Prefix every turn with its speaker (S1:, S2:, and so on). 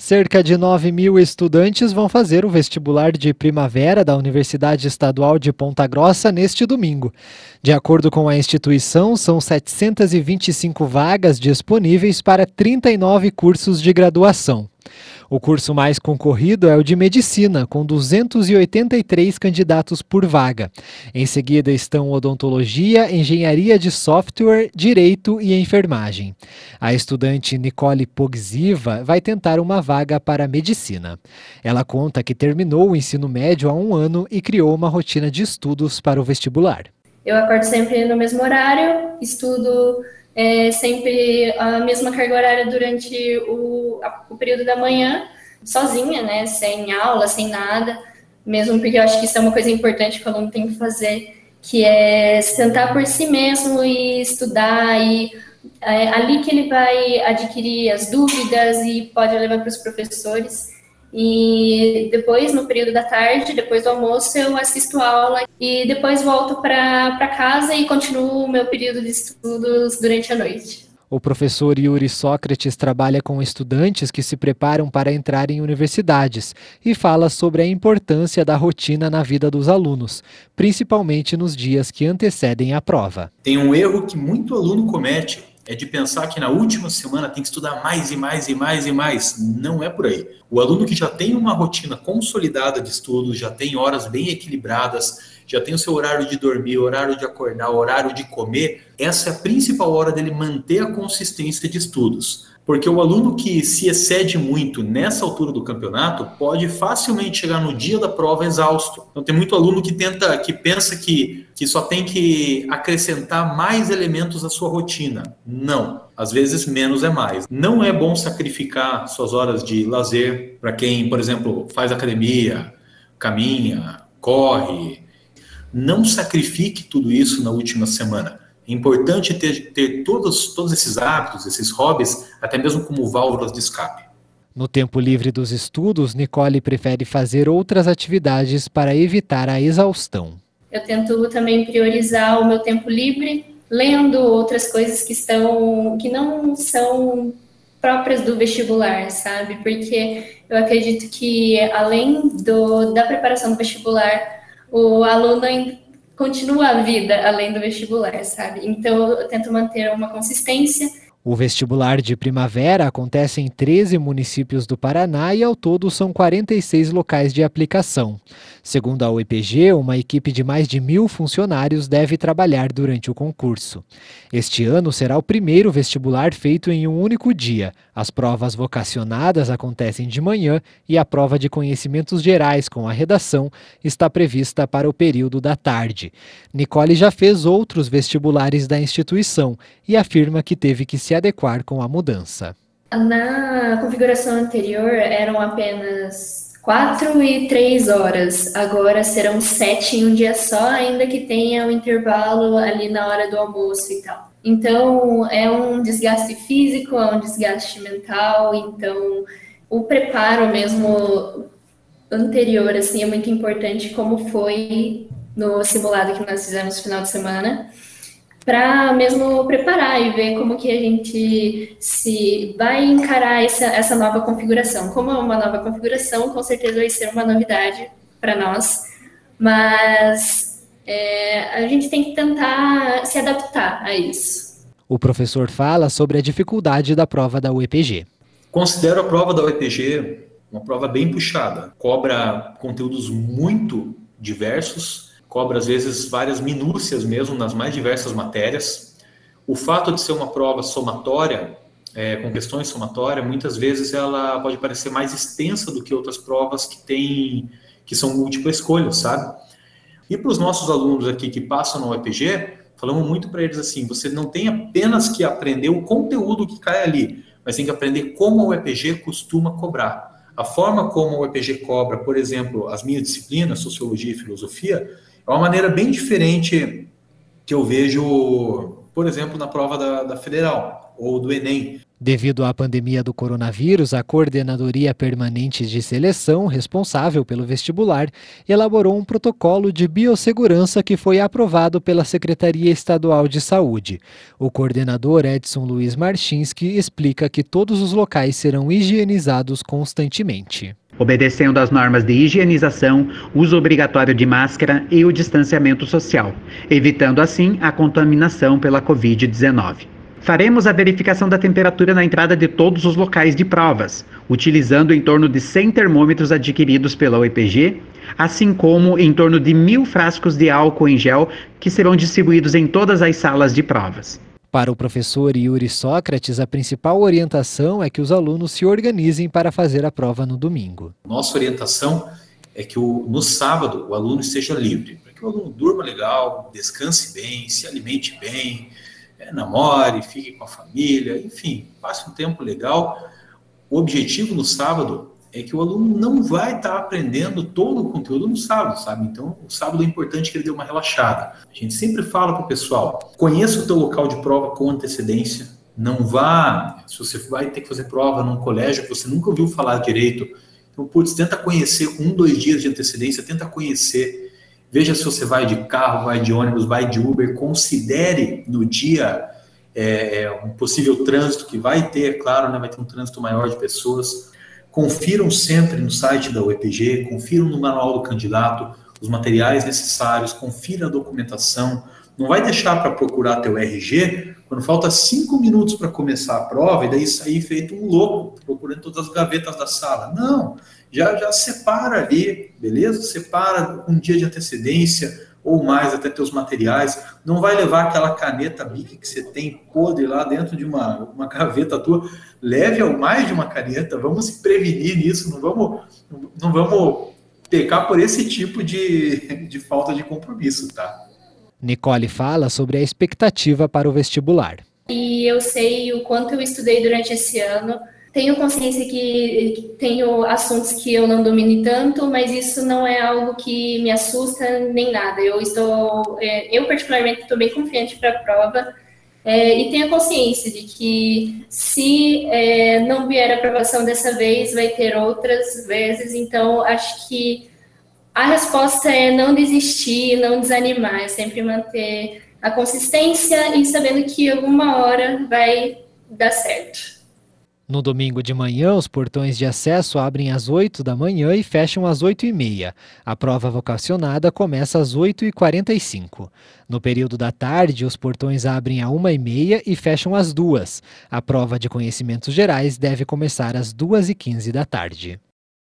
S1: Cerca de 9 mil estudantes vão fazer o vestibular de primavera da Universidade Estadual de Ponta Grossa neste domingo. De acordo com a instituição, são 725 vagas disponíveis para 39 cursos de graduação. O curso mais concorrido é o de Medicina, com 283 candidatos por vaga. Em seguida estão Odontologia, Engenharia de Software, Direito e Enfermagem. A estudante Nicole Pogziva vai tentar uma vaga para Medicina. Ela conta que terminou o ensino médio há um ano e criou uma rotina de estudos para o vestibular.
S2: Eu acordo sempre no mesmo horário, estudo é, sempre a mesma carga horária durante o, a, o período da manhã, sozinha, né, sem aula, sem nada, mesmo porque eu acho que isso é uma coisa importante que o aluno tem que fazer, que é sentar por si mesmo e estudar, e é ali que ele vai adquirir as dúvidas e pode levar para os professores. E depois, no período da tarde, depois do almoço, eu assisto aula e depois volto para casa e continuo o meu período de estudos durante a noite.
S1: O professor Yuri Sócrates trabalha com estudantes que se preparam para entrar em universidades e fala sobre a importância da rotina na vida dos alunos, principalmente nos dias que antecedem a prova.
S3: Tem um erro que muito aluno comete, é de pensar que na última semana tem que estudar mais e mais e mais e mais. Não é por aí. O aluno que já tem uma rotina consolidada de estudos, já tem horas bem equilibradas, já tem o seu horário de dormir, horário de acordar, horário de comer, essa é a principal hora dele manter a consistência de estudos. Porque o aluno que se excede muito nessa altura do campeonato pode facilmente chegar no dia da prova exausto. Então tem muito aluno que tenta, que pensa que, que só tem que acrescentar mais elementos à sua rotina. Não. Às vezes menos é mais. Não é bom sacrificar suas horas de lazer para quem, por exemplo, faz academia, caminha, corre. Não sacrifique tudo isso na última semana é importante ter, ter todos, todos esses hábitos, esses hobbies, até mesmo como válvulas de escape.
S1: No tempo livre dos estudos, Nicole prefere fazer outras atividades para evitar a exaustão.
S2: Eu tento também priorizar o meu tempo livre, lendo outras coisas que estão que não são próprias do vestibular, sabe? Porque eu acredito que além do, da preparação do vestibular, o aluno continua a vida além do vestibular, sabe? Então eu tento manter uma consistência
S1: o vestibular de primavera acontece em 13 municípios do Paraná e ao todo são 46 locais de aplicação. Segundo a UEPG, uma equipe de mais de mil funcionários deve trabalhar durante o concurso. Este ano será o primeiro vestibular feito em um único dia. As provas vocacionadas acontecem de manhã e a prova de conhecimentos gerais com a redação está prevista para o período da tarde. Nicole já fez outros vestibulares da instituição e afirma que teve que se adequar com a mudança.
S2: Na configuração anterior eram apenas quatro e três horas, agora serão sete em um dia só, ainda que tenha um intervalo ali na hora do almoço e tal. Então é um desgaste físico, é um desgaste mental, então o preparo mesmo anterior assim é muito importante, como foi no simulado que nós fizemos no final de semana para mesmo preparar e ver como que a gente se vai encarar essa, essa nova configuração. Como é uma nova configuração, com certeza vai ser uma novidade para nós, mas é, a gente tem que tentar se adaptar a isso.
S1: O professor fala sobre a dificuldade da prova da UEPG.
S3: Considero a prova da UEPG uma prova bem puxada, cobra conteúdos muito diversos, cobra às vezes várias minúcias mesmo nas mais diversas matérias. O fato de ser uma prova somatória, é, com questões somatórias, muitas vezes ela pode parecer mais extensa do que outras provas que tem, que são múltipla escolha, sabe? E para os nossos alunos aqui que passam no EPG, falamos muito para eles assim: você não tem apenas que aprender o conteúdo que cai ali, mas tem que aprender como o EPG costuma cobrar. A forma como o EPG cobra, por exemplo, as minhas disciplinas, sociologia e filosofia, é uma maneira bem diferente que eu vejo, por exemplo, na prova da, da Federal ou do Enem.
S1: Devido à pandemia do coronavírus, a Coordenadoria Permanente de Seleção, responsável pelo vestibular, elaborou um protocolo de biossegurança que foi aprovado pela Secretaria Estadual de Saúde. O coordenador Edson Luiz Marchinski explica que todos os locais serão higienizados constantemente.
S4: Obedecendo às normas de higienização, uso obrigatório de máscara e o distanciamento social, evitando assim a contaminação pela Covid-19. Faremos a verificação da temperatura na entrada de todos os locais de provas, utilizando em torno de 100 termômetros adquiridos pela UEPG, assim como em torno de mil frascos de álcool em gel que serão distribuídos em todas as salas de provas.
S1: Para o professor Yuri Sócrates, a principal orientação é que os alunos se organizem para fazer a prova no domingo.
S3: Nossa orientação é que o, no sábado o aluno esteja livre, para que o aluno durma legal, descanse bem, se alimente bem, é, namore, fique com a família, enfim, passe um tempo legal. O objetivo no sábado é que o aluno não vai estar aprendendo todo o conteúdo no sábado, sabe? Então, o sábado é importante que ele dê uma relaxada. A gente sempre fala para o pessoal: conheça o teu local de prova com antecedência. Não vá, se você vai ter que fazer prova num colégio que você nunca ouviu falar direito, então, putz, tenta conhecer com um, dois dias de antecedência, tenta conhecer Veja se você vai de carro, vai de ônibus, vai de Uber. Considere no dia é, um possível trânsito que vai ter, claro, né, vai ter um trânsito maior de pessoas. Confiram sempre no site da UEPG, confiram no manual do candidato os materiais necessários, confira a documentação. Não vai deixar para procurar teu RG quando falta cinco minutos para começar a prova e daí sair feito um louco procurando todas as gavetas da sala. Não, já, já separa ali, beleza? Separa um dia de antecedência ou mais até teus materiais. Não vai levar aquela caneta Bic que você tem podre lá dentro de uma, uma gaveta tua. Leve ao mais de uma caneta. Vamos se prevenir nisso. Não vamos, não vamos pecar por esse tipo de, de falta de compromisso, tá?
S1: Nicole fala sobre a expectativa para o vestibular.
S2: E eu sei o quanto eu estudei durante esse ano tenho consciência que tenho assuntos que eu não domine tanto, mas isso não é algo que me assusta nem nada. Eu estou, é, eu particularmente estou bem confiante para a prova é, e tenho consciência de que se é, não vier a aprovação dessa vez, vai ter outras vezes. Então, acho que a resposta é não desistir, não desanimar, é sempre manter a consistência e sabendo que alguma hora vai dar certo.
S1: No domingo de manhã, os portões de acesso abrem às 8 da manhã e fecham às 8 e meia. A prova vocacionada começa às 8 e 45. No período da tarde, os portões abrem às 1 e meia e fecham às 2. A prova de conhecimentos gerais deve começar às 2 e 15 da tarde.